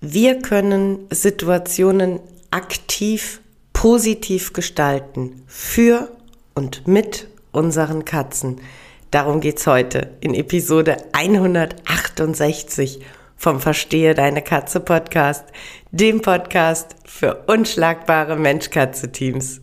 Wir können Situationen aktiv positiv gestalten für und mit unseren Katzen. Darum geht's heute in Episode 168 vom Verstehe deine Katze Podcast, dem Podcast für unschlagbare Mensch-Katze-Teams.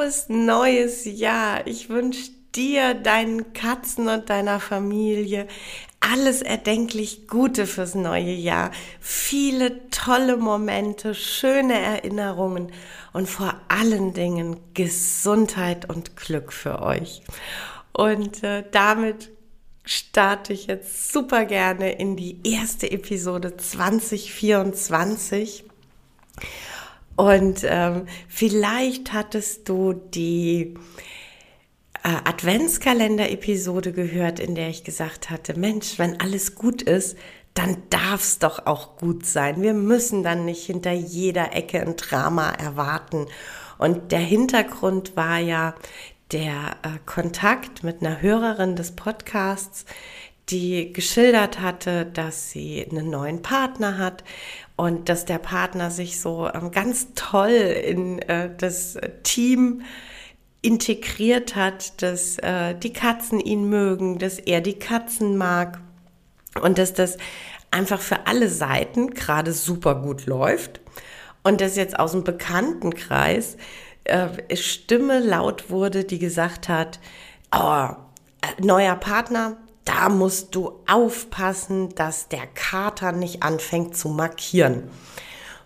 Frohes neues Jahr. Ich wünsche dir, deinen Katzen und deiner Familie alles erdenklich Gute fürs neue Jahr. Viele tolle Momente, schöne Erinnerungen und vor allen Dingen Gesundheit und Glück für euch. Und äh, damit starte ich jetzt super gerne in die erste Episode 2024. Und ähm, vielleicht hattest du die äh, Adventskalender-Episode gehört, in der ich gesagt hatte, Mensch, wenn alles gut ist, dann darf es doch auch gut sein. Wir müssen dann nicht hinter jeder Ecke ein Drama erwarten. Und der Hintergrund war ja der äh, Kontakt mit einer Hörerin des Podcasts, die geschildert hatte, dass sie einen neuen Partner hat und dass der Partner sich so ähm, ganz toll in äh, das Team integriert hat, dass äh, die Katzen ihn mögen, dass er die Katzen mag und dass das einfach für alle Seiten gerade super gut läuft. Und dass jetzt aus dem Bekanntenkreis äh, Stimme laut wurde, die gesagt hat, oh, neuer Partner, da musst du aufpassen, dass der Kater nicht anfängt zu markieren.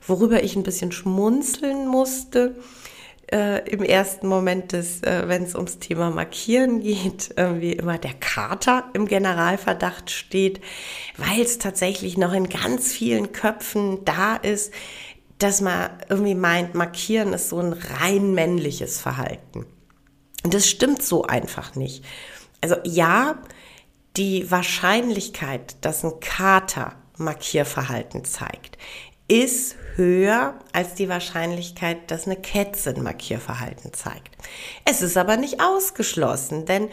Worüber ich ein bisschen schmunzeln musste äh, im ersten Moment, äh, wenn es ums Thema Markieren geht, äh, wie immer der Kater im Generalverdacht steht, weil es tatsächlich noch in ganz vielen Köpfen da ist, dass man irgendwie meint, Markieren ist so ein rein männliches Verhalten. Und das stimmt so einfach nicht. Also ja, die Wahrscheinlichkeit, dass ein Kater Markierverhalten zeigt, ist höher als die Wahrscheinlichkeit, dass eine Katze ein Markierverhalten zeigt. Es ist aber nicht ausgeschlossen, denn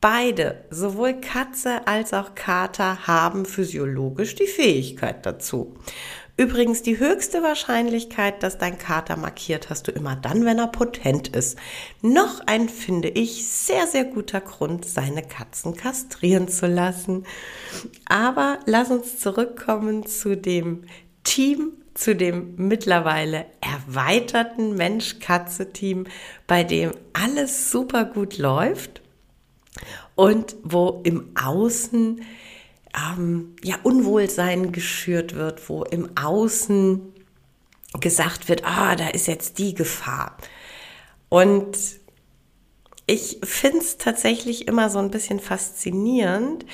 beide, sowohl Katze als auch Kater, haben physiologisch die Fähigkeit dazu. Übrigens, die höchste Wahrscheinlichkeit, dass dein Kater markiert, hast du immer dann, wenn er potent ist. Noch ein, finde ich, sehr, sehr guter Grund, seine Katzen kastrieren zu lassen. Aber lass uns zurückkommen zu dem Team, zu dem mittlerweile erweiterten Mensch-Katze-Team, bei dem alles super gut läuft und wo im Außen ähm, ja, Unwohlsein geschürt wird, wo im Außen gesagt wird, ah, da ist jetzt die Gefahr. Und ich finde es tatsächlich immer so ein bisschen faszinierend,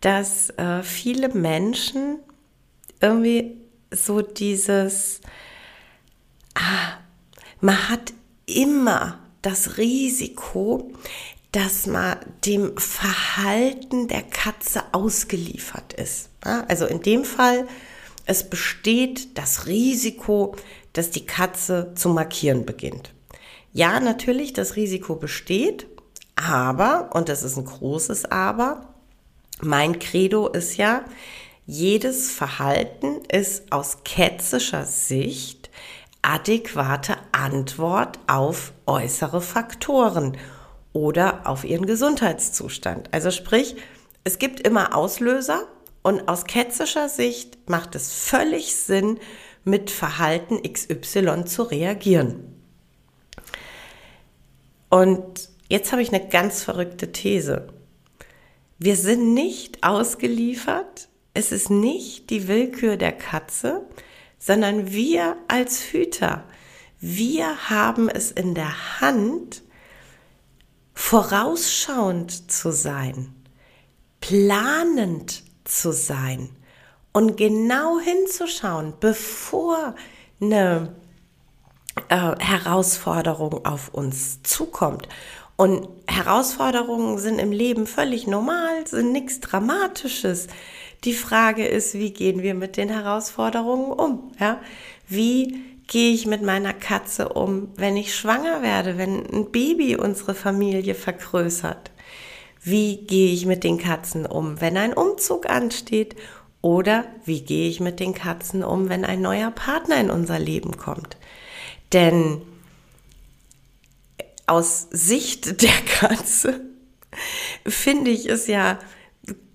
dass äh, viele Menschen irgendwie so dieses, ah, man hat immer das Risiko, dass man dem Verhalten der Katze ausgeliefert ist. Also in dem Fall, es besteht das Risiko, dass die Katze zu markieren beginnt. Ja, natürlich, das Risiko besteht, aber, und das ist ein großes Aber, mein Credo ist ja, jedes Verhalten ist aus kätzischer Sicht adäquate Antwort auf äußere Faktoren oder auf ihren Gesundheitszustand. Also sprich, es gibt immer Auslöser und aus ketzischer Sicht macht es völlig Sinn, mit Verhalten XY zu reagieren. Und jetzt habe ich eine ganz verrückte These. Wir sind nicht ausgeliefert, es ist nicht die Willkür der Katze, sondern wir als Hüter, wir haben es in der Hand, vorausschauend zu sein, planend zu sein und genau hinzuschauen, bevor eine äh, Herausforderung auf uns zukommt. Und Herausforderungen sind im Leben völlig normal, sind nichts Dramatisches. Die Frage ist, wie gehen wir mit den Herausforderungen um? Ja? Wie gehe ich mit meiner Katze um, wenn ich schwanger werde, wenn ein Baby unsere Familie vergrößert? Wie gehe ich mit den Katzen um, wenn ein Umzug ansteht? Oder wie gehe ich mit den Katzen um, wenn ein neuer Partner in unser Leben kommt? Denn aus Sicht der Katze finde ich es ja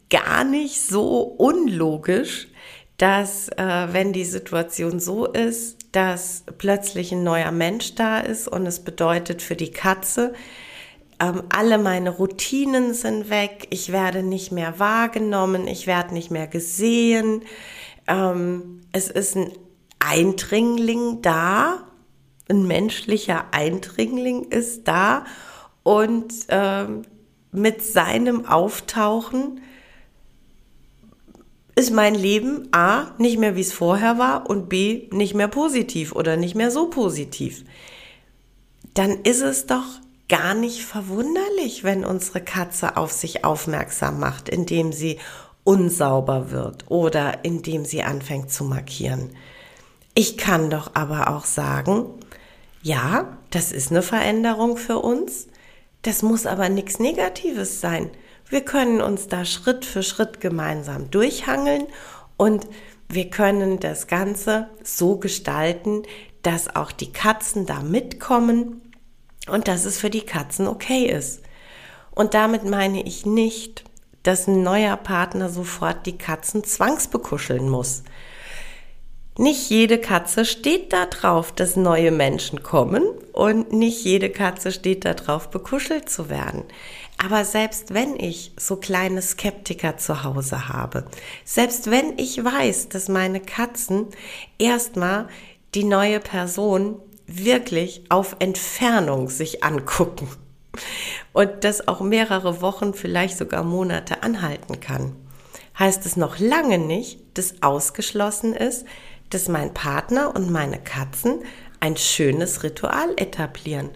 gar nicht so unlogisch, dass äh, wenn die Situation so ist, dass plötzlich ein neuer Mensch da ist und es bedeutet für die Katze, ähm, alle meine Routinen sind weg, ich werde nicht mehr wahrgenommen, ich werde nicht mehr gesehen, ähm, es ist ein Eindringling da, ein menschlicher Eindringling ist da und ähm, mit seinem Auftauchen ist mein Leben A nicht mehr wie es vorher war und B nicht mehr positiv oder nicht mehr so positiv. Dann ist es doch gar nicht verwunderlich, wenn unsere Katze auf sich aufmerksam macht, indem sie unsauber wird oder indem sie anfängt zu markieren. Ich kann doch aber auch sagen, ja, das ist eine Veränderung für uns. Das muss aber nichts Negatives sein. Wir können uns da Schritt für Schritt gemeinsam durchhangeln und wir können das Ganze so gestalten, dass auch die Katzen da mitkommen und dass es für die Katzen okay ist. Und damit meine ich nicht, dass ein neuer Partner sofort die Katzen zwangsbekuscheln muss. Nicht jede Katze steht da drauf, dass neue Menschen kommen und nicht jede Katze steht da drauf, bekuschelt zu werden. Aber selbst wenn ich so kleine Skeptiker zu Hause habe, selbst wenn ich weiß, dass meine Katzen erstmal die neue Person wirklich auf Entfernung sich angucken und das auch mehrere Wochen, vielleicht sogar Monate anhalten kann, heißt es noch lange nicht, dass ausgeschlossen ist, dass mein Partner und meine Katzen ein schönes Ritual etablieren.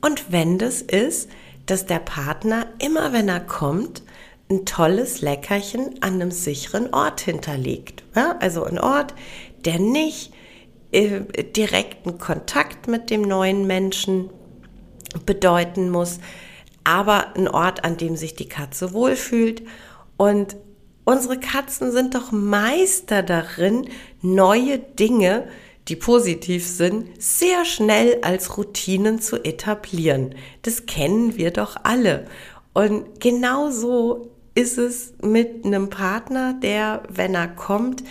Und wenn das ist, dass der Partner immer, wenn er kommt, ein tolles Leckerchen an einem sicheren Ort hinterlegt. Ja, also ein Ort, der nicht äh, direkten Kontakt mit dem neuen Menschen bedeuten muss, aber ein Ort, an dem sich die Katze wohlfühlt und Unsere Katzen sind doch Meister darin, neue Dinge, die positiv sind, sehr schnell als Routinen zu etablieren. Das kennen wir doch alle. Und genauso ist es mit einem Partner, der, wenn er kommt,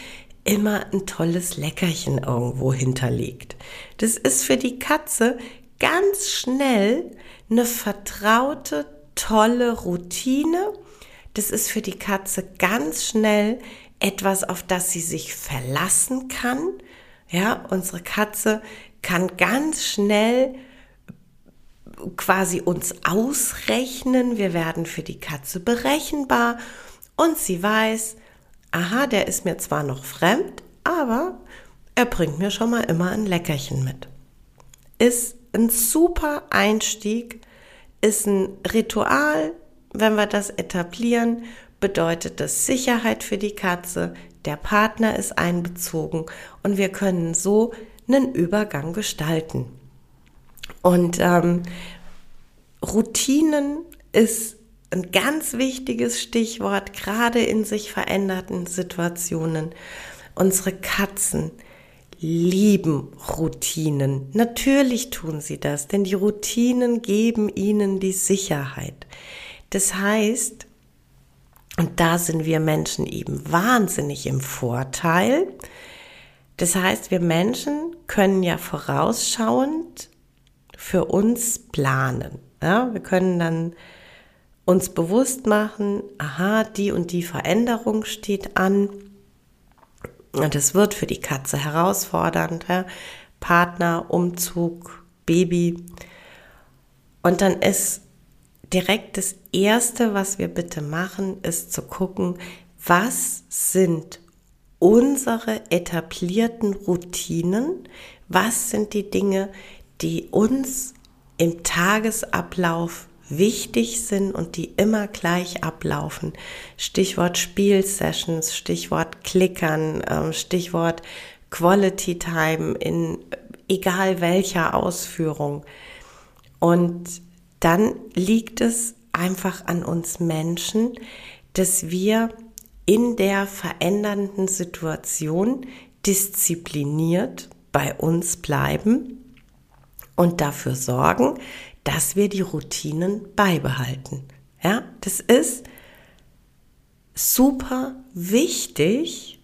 immer ein tolles Leckerchen irgendwo hinterlegt. Das ist für die Katze ganz schnell eine vertraute, tolle Routine das ist für die Katze ganz schnell etwas, auf das sie sich verlassen kann. Ja, unsere Katze kann ganz schnell quasi uns ausrechnen. Wir werden für die Katze berechenbar und sie weiß, aha, der ist mir zwar noch fremd, aber er bringt mir schon mal immer ein Leckerchen mit. Ist ein super Einstieg, ist ein Ritual, wenn wir das etablieren, bedeutet das Sicherheit für die Katze, der Partner ist einbezogen und wir können so einen Übergang gestalten. Und ähm, Routinen ist ein ganz wichtiges Stichwort, gerade in sich veränderten Situationen. Unsere Katzen lieben Routinen. Natürlich tun sie das, denn die Routinen geben ihnen die Sicherheit. Das heißt, und da sind wir Menschen eben wahnsinnig im Vorteil, Das heißt, wir Menschen können ja vorausschauend für uns planen. Ja, wir können dann uns bewusst machen, aha, die und die Veränderung steht an. Und es wird für die Katze herausfordernd. Ja? Partner, Umzug, Baby. Und dann ist direkt das Erste, was wir bitte machen, ist zu gucken, was sind unsere etablierten Routinen, was sind die Dinge, die uns im Tagesablauf wichtig sind und die immer gleich ablaufen. Stichwort Spielsessions, Stichwort Klickern, ähm, Stichwort Quality Time in egal welcher Ausführung. Und dann liegt es einfach an uns Menschen, dass wir in der verändernden Situation diszipliniert bei uns bleiben und dafür sorgen, dass wir die Routinen beibehalten. Ja, das ist super wichtig,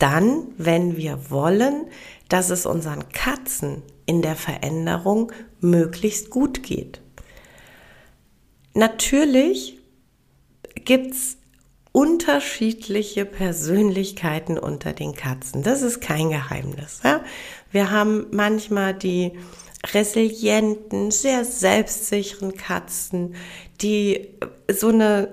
dann, wenn wir wollen, dass es unseren Katzen in der Veränderung möglichst gut geht. Natürlich gibt es unterschiedliche Persönlichkeiten unter den Katzen. Das ist kein Geheimnis. Ja? Wir haben manchmal die resilienten, sehr selbstsicheren Katzen, die so eine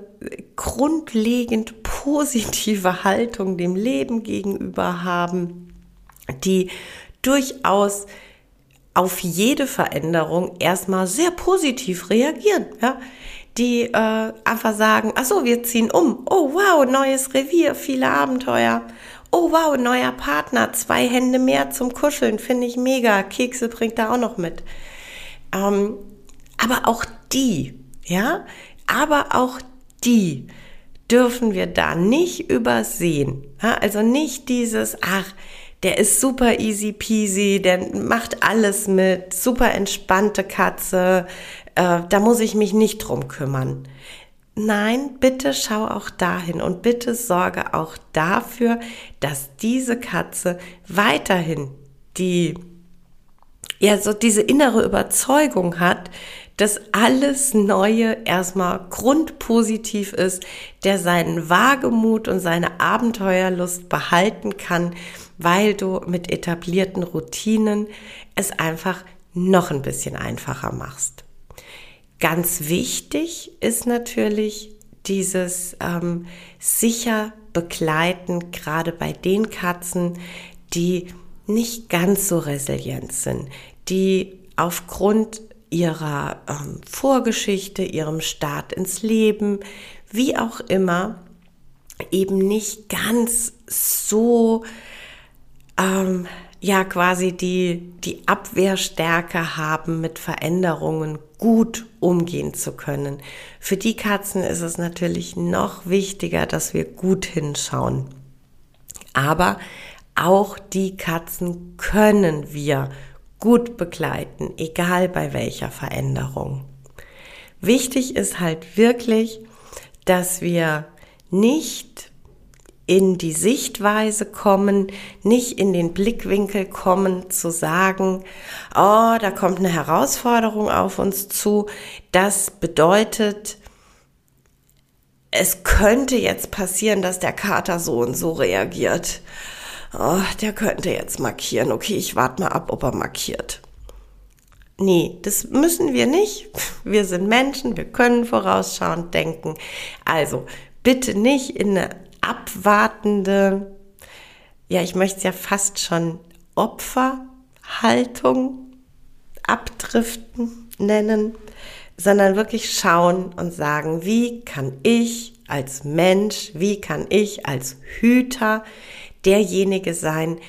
grundlegend positive Haltung dem Leben gegenüber haben, die durchaus auf jede Veränderung erstmal sehr positiv reagieren, ja, die äh, einfach sagen, ach so, wir ziehen um, oh wow, neues Revier, viele Abenteuer, oh wow, neuer Partner, zwei Hände mehr zum Kuscheln, finde ich mega, Kekse bringt er auch noch mit. Ähm, aber auch die, ja, aber auch die dürfen wir da nicht übersehen. Ja? Also nicht dieses, ach, der ist super easy peasy, der macht alles mit, super entspannte Katze, äh, da muss ich mich nicht drum kümmern. Nein, bitte schau auch dahin und bitte sorge auch dafür, dass diese Katze weiterhin die, ja, so diese innere Überzeugung hat, dass alles Neue erstmal grundpositiv ist, der seinen Wagemut und seine Abenteuerlust behalten kann, weil du mit etablierten Routinen es einfach noch ein bisschen einfacher machst. Ganz wichtig ist natürlich dieses ähm, sicher begleiten, gerade bei den Katzen, die nicht ganz so resilient sind, die aufgrund ihrer ähm, Vorgeschichte, ihrem Start ins Leben, wie auch immer, eben nicht ganz so ähm, ja quasi die, die Abwehrstärke haben, mit Veränderungen gut umgehen zu können. Für die Katzen ist es natürlich noch wichtiger, dass wir gut hinschauen. Aber auch die Katzen können wir gut begleiten, egal bei welcher Veränderung. Wichtig ist halt wirklich, dass wir nicht in die Sichtweise kommen, nicht in den Blickwinkel kommen, zu sagen, oh, da kommt eine Herausforderung auf uns zu. Das bedeutet, es könnte jetzt passieren, dass der Kater so und so reagiert. Oh, der könnte jetzt markieren. Okay, ich warte mal ab, ob er markiert. Nee, das müssen wir nicht. Wir sind Menschen, wir können vorausschauend denken. Also bitte nicht in eine abwartende, ja, ich möchte es ja fast schon Opferhaltung abdriften nennen, sondern wirklich schauen und sagen, wie kann ich als Mensch, wie kann ich als Hüter derjenige sein,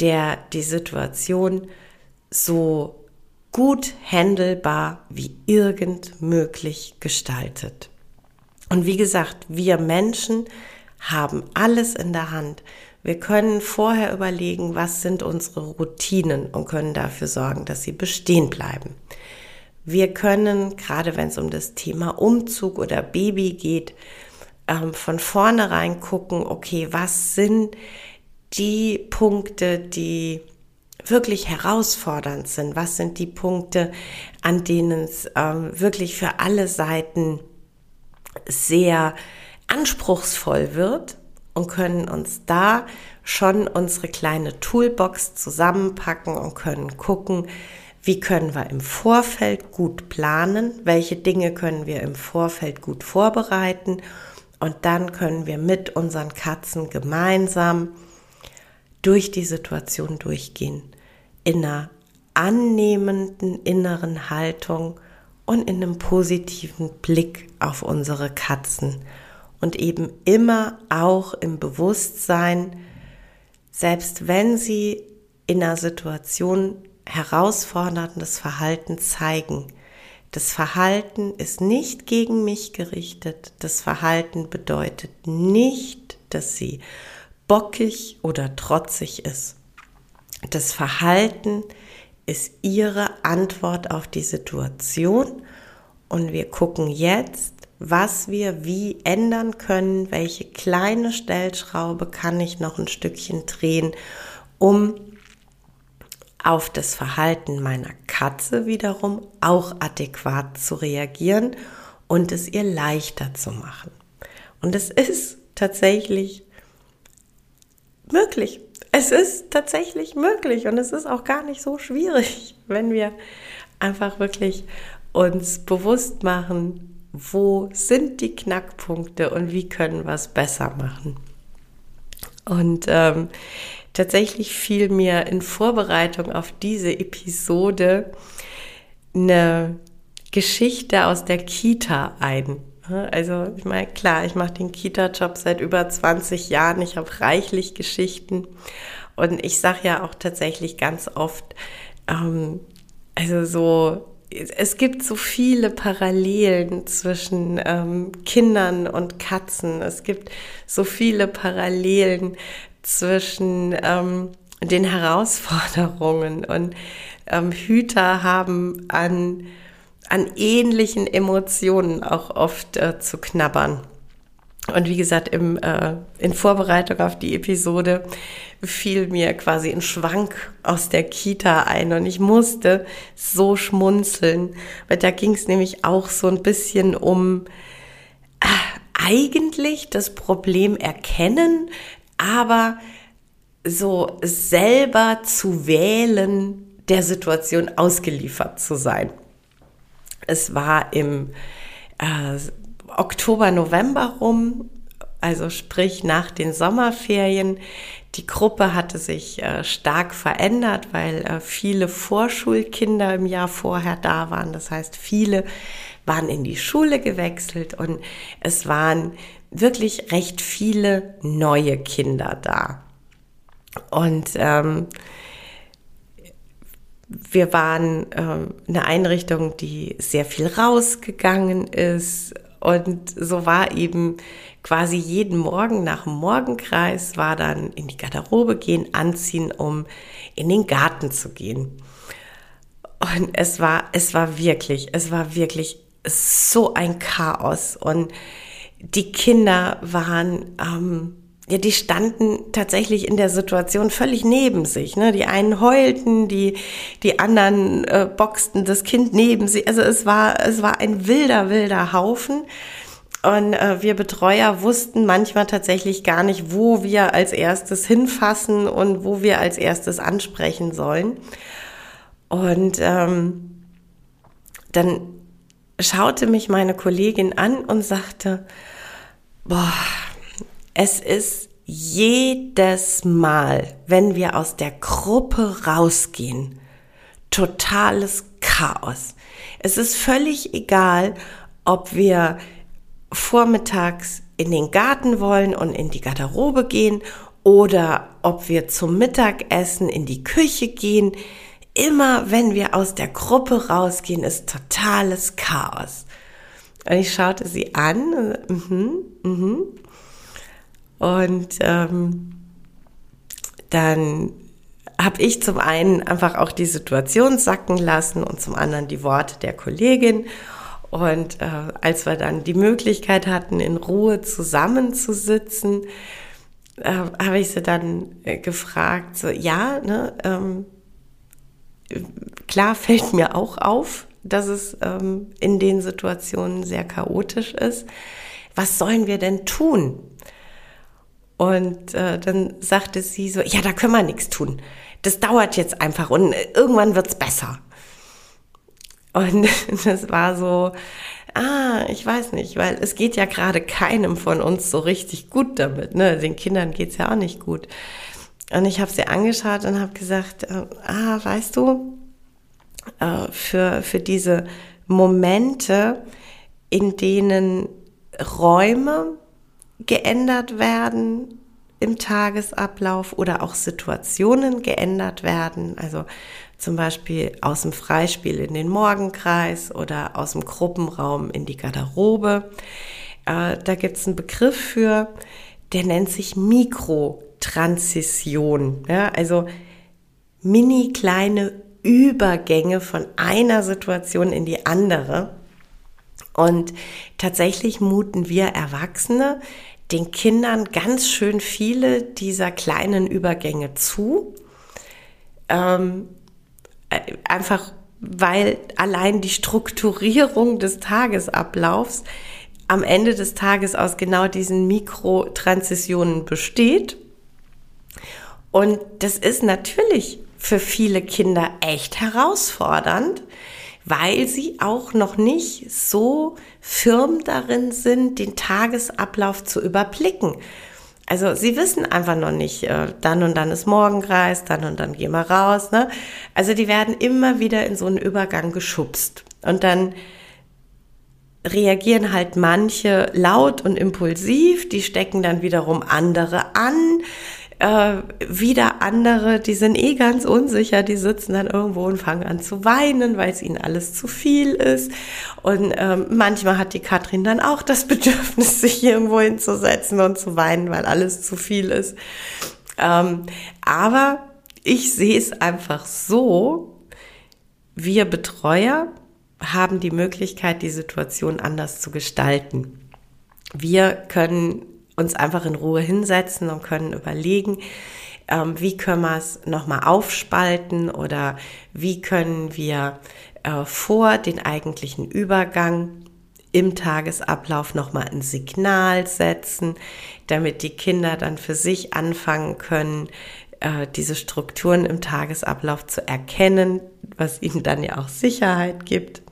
der die Situation so gut handelbar wie irgend möglich gestaltet. Und wie gesagt, wir Menschen haben alles in der Hand. Wir können vorher überlegen, was sind unsere Routinen und können dafür sorgen, dass sie bestehen bleiben. Wir können, gerade wenn es um das Thema Umzug oder Baby geht, ähm, von vornherein gucken, okay, was sind die Punkte, die wirklich herausfordernd sind? Was sind die Punkte, an denen es ähm, wirklich für alle Seiten sehr anspruchsvoll wird und können uns da schon unsere kleine Toolbox zusammenpacken und können gucken, wie können wir im Vorfeld gut planen, welche Dinge können wir im Vorfeld gut vorbereiten und dann können wir mit unseren Katzen gemeinsam durch die Situation durchgehen, in einer annehmenden inneren Haltung und in einem positiven Blick auf unsere Katzen und eben immer auch im Bewusstsein, selbst wenn sie in einer Situation herausforderndes Verhalten zeigen. Das Verhalten ist nicht gegen mich gerichtet. Das Verhalten bedeutet nicht, dass sie bockig oder trotzig ist. Das Verhalten ist ihre Antwort auf die Situation und wir gucken jetzt, was wir wie ändern können, welche kleine Stellschraube kann ich noch ein Stückchen drehen, um auf das Verhalten meiner Katze wiederum auch adäquat zu reagieren und es ihr leichter zu machen. Und es ist tatsächlich möglich. Es ist tatsächlich möglich und es ist auch gar nicht so schwierig, wenn wir einfach wirklich uns bewusst machen, wo sind die Knackpunkte und wie können wir es besser machen. Und ähm, tatsächlich fiel mir in Vorbereitung auf diese Episode eine Geschichte aus der Kita ein. Also ich meine, klar, ich mache den Kita-Job seit über 20 Jahren. Ich habe reichlich Geschichten. Und ich sage ja auch tatsächlich ganz oft, ähm, also so es gibt so viele Parallelen zwischen ähm, Kindern und Katzen. Es gibt so viele Parallelen zwischen ähm, den Herausforderungen und ähm, Hüter haben an, an ähnlichen Emotionen auch oft äh, zu knabbern. Und wie gesagt, im, äh, in Vorbereitung auf die Episode fiel mir quasi ein Schwank aus der Kita ein und ich musste so schmunzeln, weil da ging es nämlich auch so ein bisschen um äh, eigentlich das Problem erkennen, aber so selber zu wählen, der Situation ausgeliefert zu sein. Es war im äh, Oktober, November rum, also sprich nach den Sommerferien. Die Gruppe hatte sich äh, stark verändert, weil äh, viele Vorschulkinder im Jahr vorher da waren. Das heißt, viele waren in die Schule gewechselt und es waren wirklich recht viele neue Kinder da. Und ähm, wir waren ähm, eine Einrichtung, die sehr viel rausgegangen ist, und so war eben quasi jeden Morgen nach dem Morgenkreis war dann in die Garderobe gehen, anziehen, um in den Garten zu gehen. Und es war, es war wirklich, es war wirklich so ein Chaos. Und die Kinder waren, ähm, ja, die standen tatsächlich in der Situation völlig neben sich. Ne? Die einen heulten, die, die anderen äh, boxten das Kind neben sie. Also es war, es war ein wilder, wilder Haufen. Und äh, wir Betreuer wussten manchmal tatsächlich gar nicht, wo wir als erstes hinfassen und wo wir als erstes ansprechen sollen. Und ähm, dann schaute mich meine Kollegin an und sagte, boah, es ist jedes Mal, wenn wir aus der Gruppe rausgehen, totales Chaos. Es ist völlig egal, ob wir vormittags in den Garten wollen und in die Garderobe gehen oder ob wir zum Mittagessen in die Küche gehen. Immer wenn wir aus der Gruppe rausgehen, ist totales Chaos. Und ich schaute sie an, mhm, mhm, und ähm, dann habe ich zum einen einfach auch die Situation sacken lassen und zum anderen die Worte der Kollegin. Und äh, als wir dann die Möglichkeit hatten, in Ruhe zusammenzusitzen, äh, habe ich sie dann äh, gefragt, so, ja, ne, ähm, klar fällt mir auch auf, dass es ähm, in den Situationen sehr chaotisch ist. Was sollen wir denn tun? Und äh, dann sagte sie so, ja, da können wir nichts tun. Das dauert jetzt einfach und irgendwann wird's besser. Und das war so, ah, ich weiß nicht, weil es geht ja gerade keinem von uns so richtig gut damit. Ne? Den Kindern geht's ja auch nicht gut. Und ich habe sie angeschaut und habe gesagt, äh, ah, weißt du, äh, für, für diese Momente, in denen Räume geändert werden im Tagesablauf oder auch Situationen geändert werden. Also zum Beispiel aus dem Freispiel in den Morgenkreis oder aus dem Gruppenraum in die Garderobe. Äh, da gibt es einen Begriff für, der nennt sich Mikrotransition. Ja, also mini kleine Übergänge von einer Situation in die andere. Und tatsächlich muten wir Erwachsene den Kindern ganz schön viele dieser kleinen Übergänge zu. Ähm, äh, einfach weil allein die Strukturierung des Tagesablaufs am Ende des Tages aus genau diesen Mikrotransitionen besteht. Und das ist natürlich für viele Kinder echt herausfordernd, weil sie auch noch nicht so firm darin sind, den Tagesablauf zu überblicken. Also sie wissen einfach noch nicht, äh, dann und dann ist Morgenkreis, dann und dann gehen wir raus. Ne? Also die werden immer wieder in so einen Übergang geschubst. Und dann reagieren halt manche laut und impulsiv, die stecken dann wiederum andere an äh, wieder andere, die sind eh ganz unsicher, die sitzen dann irgendwo und fangen an zu weinen, weil es ihnen alles zu viel ist. Und ähm, manchmal hat die Katrin dann auch das Bedürfnis, sich irgendwo hinzusetzen und zu weinen, weil alles zu viel ist. Ähm, aber ich sehe es einfach so, wir Betreuer haben die Möglichkeit, die Situation anders zu gestalten. Wir können uns einfach in Ruhe hinsetzen und können überlegen, ähm, wie können wir es nochmal aufspalten oder wie können wir äh, vor den eigentlichen Übergang im Tagesablauf nochmal ein Signal setzen, damit die Kinder dann für sich anfangen können, äh, diese Strukturen im Tagesablauf zu erkennen, was ihnen dann ja auch Sicherheit gibt.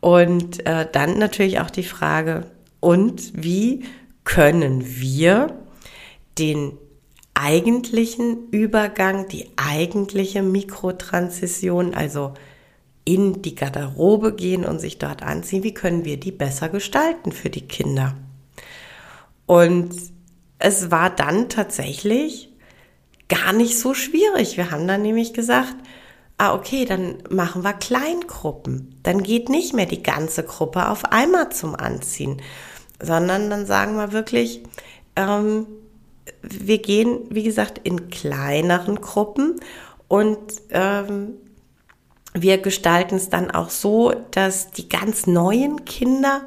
Und äh, dann natürlich auch die Frage, und wie können wir den eigentlichen Übergang, die eigentliche Mikrotransition, also in die Garderobe gehen und sich dort anziehen, wie können wir die besser gestalten für die Kinder? Und es war dann tatsächlich gar nicht so schwierig. Wir haben dann nämlich gesagt, ah okay, dann machen wir Kleingruppen. Dann geht nicht mehr die ganze Gruppe auf einmal zum Anziehen, sondern dann sagen wir wirklich, ähm, wir gehen, wie gesagt, in kleineren Gruppen und ähm, wir gestalten es dann auch so, dass die ganz neuen Kinder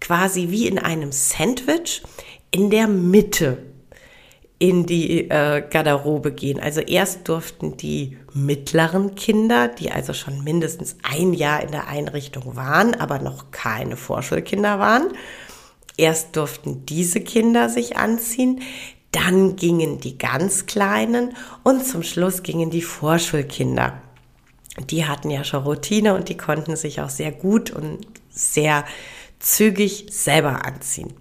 quasi wie in einem Sandwich in der Mitte in die äh, Garderobe gehen. Also erst durften die mittleren Kinder, die also schon mindestens ein Jahr in der Einrichtung waren, aber noch keine Vorschulkinder waren, Erst durften diese Kinder sich anziehen, dann gingen die ganz Kleinen und zum Schluss gingen die Vorschulkinder. Die hatten ja schon Routine und die konnten sich auch sehr gut und sehr zügig selber anziehen.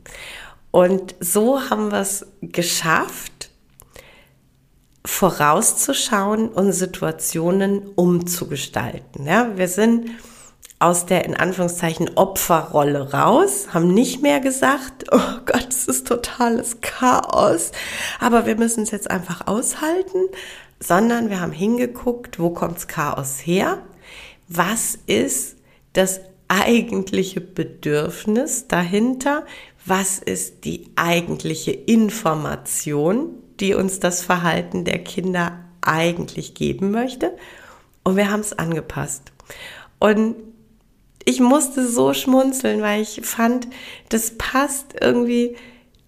Und so haben wir es geschafft, vorauszuschauen und Situationen umzugestalten. Ja, wir sind aus der in Anführungszeichen Opferrolle raus, haben nicht mehr gesagt, oh Gott, es ist totales Chaos, aber wir müssen es jetzt einfach aushalten, sondern wir haben hingeguckt, wo kommt's Chaos her? Was ist das eigentliche Bedürfnis dahinter? Was ist die eigentliche Information, die uns das Verhalten der Kinder eigentlich geben möchte? Und wir haben es angepasst. Und ich musste so schmunzeln, weil ich fand, das passt irgendwie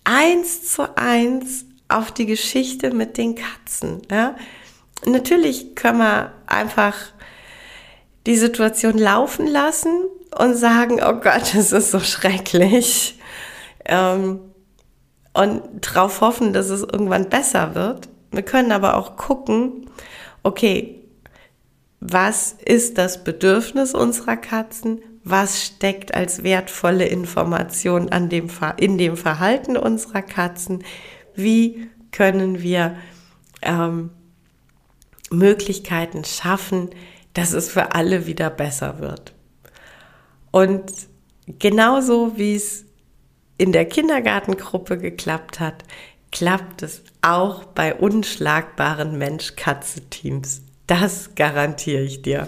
eins zu eins auf die Geschichte mit den Katzen. Ja? Natürlich können wir einfach die Situation laufen lassen und sagen, oh Gott, es ist so schrecklich. Ähm, und darauf hoffen, dass es irgendwann besser wird. Wir können aber auch gucken, okay, was ist das Bedürfnis unserer Katzen? Was steckt als wertvolle Information an dem, in dem Verhalten unserer Katzen? Wie können wir ähm, Möglichkeiten schaffen, dass es für alle wieder besser wird? Und genauso wie es in der Kindergartengruppe geklappt hat, klappt es auch bei unschlagbaren Mensch-Katze-Teams. Das garantiere ich dir.